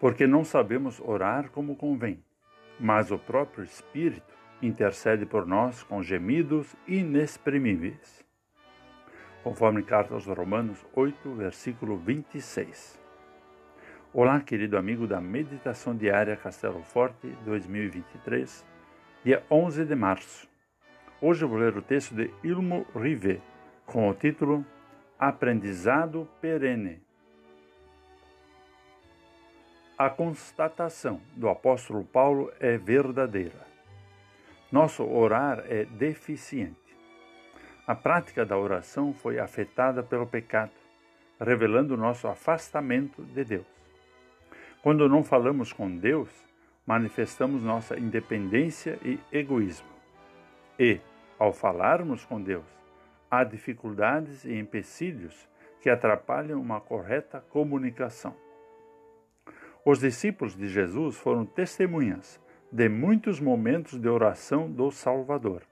porque não sabemos orar como convém, mas o próprio Espírito intercede por nós com gemidos inexprimíveis. Conforme carta aos Romanos 8, versículo 26. Olá, querido amigo da Meditação Diária Castelo Forte 2023, dia 11 de março. Hoje vou ler o texto de Ilmo Rivet, com o título Aprendizado Perene. A constatação do apóstolo Paulo é verdadeira. Nosso orar é deficiente. A prática da oração foi afetada pelo pecado, revelando nosso afastamento de Deus. Quando não falamos com Deus, manifestamos nossa independência e egoísmo. E, ao falarmos com Deus, há dificuldades e empecilhos que atrapalham uma correta comunicação. Os discípulos de Jesus foram testemunhas de muitos momentos de oração do Salvador.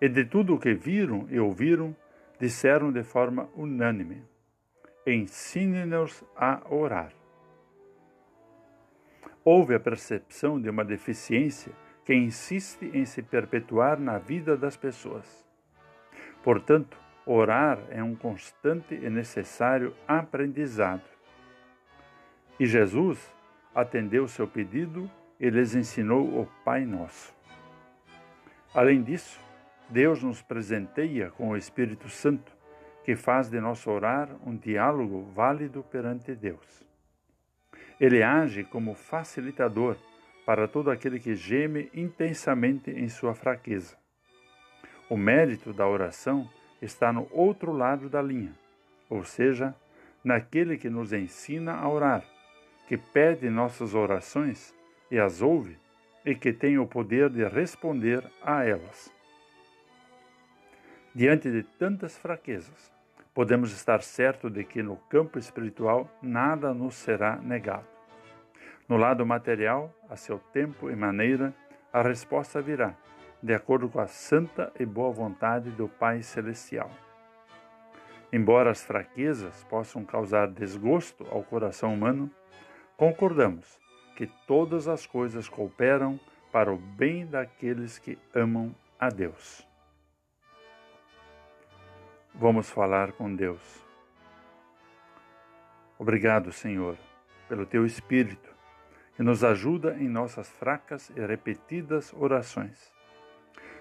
E de tudo o que viram e ouviram, disseram de forma unânime: Ensine-nos a orar. Houve a percepção de uma deficiência que insiste em se perpetuar na vida das pessoas. Portanto, orar é um constante e necessário aprendizado. E Jesus atendeu seu pedido e lhes ensinou o Pai Nosso. Além disso, Deus nos presenteia com o Espírito Santo, que faz de nosso orar um diálogo válido perante Deus. Ele age como facilitador para todo aquele que geme intensamente em sua fraqueza. O mérito da oração está no outro lado da linha, ou seja, naquele que nos ensina a orar que pede nossas orações e as ouve, e que tem o poder de responder a elas. Diante de tantas fraquezas, podemos estar certos de que no campo espiritual nada nos será negado. No lado material, a seu tempo e maneira, a resposta virá, de acordo com a santa e boa vontade do Pai Celestial. Embora as fraquezas possam causar desgosto ao coração humano, Concordamos que todas as coisas cooperam para o bem daqueles que amam a Deus. Vamos falar com Deus. Obrigado, Senhor, pelo teu Espírito, que nos ajuda em nossas fracas e repetidas orações.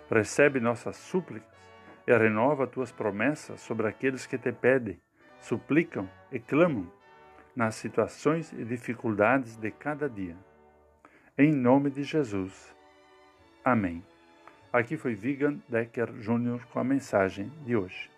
Recebe nossas súplicas e renova tuas promessas sobre aqueles que te pedem, suplicam e clamam nas situações e dificuldades de cada dia. Em nome de Jesus. Amém. Aqui foi Vigan Decker Jr. com a mensagem de hoje.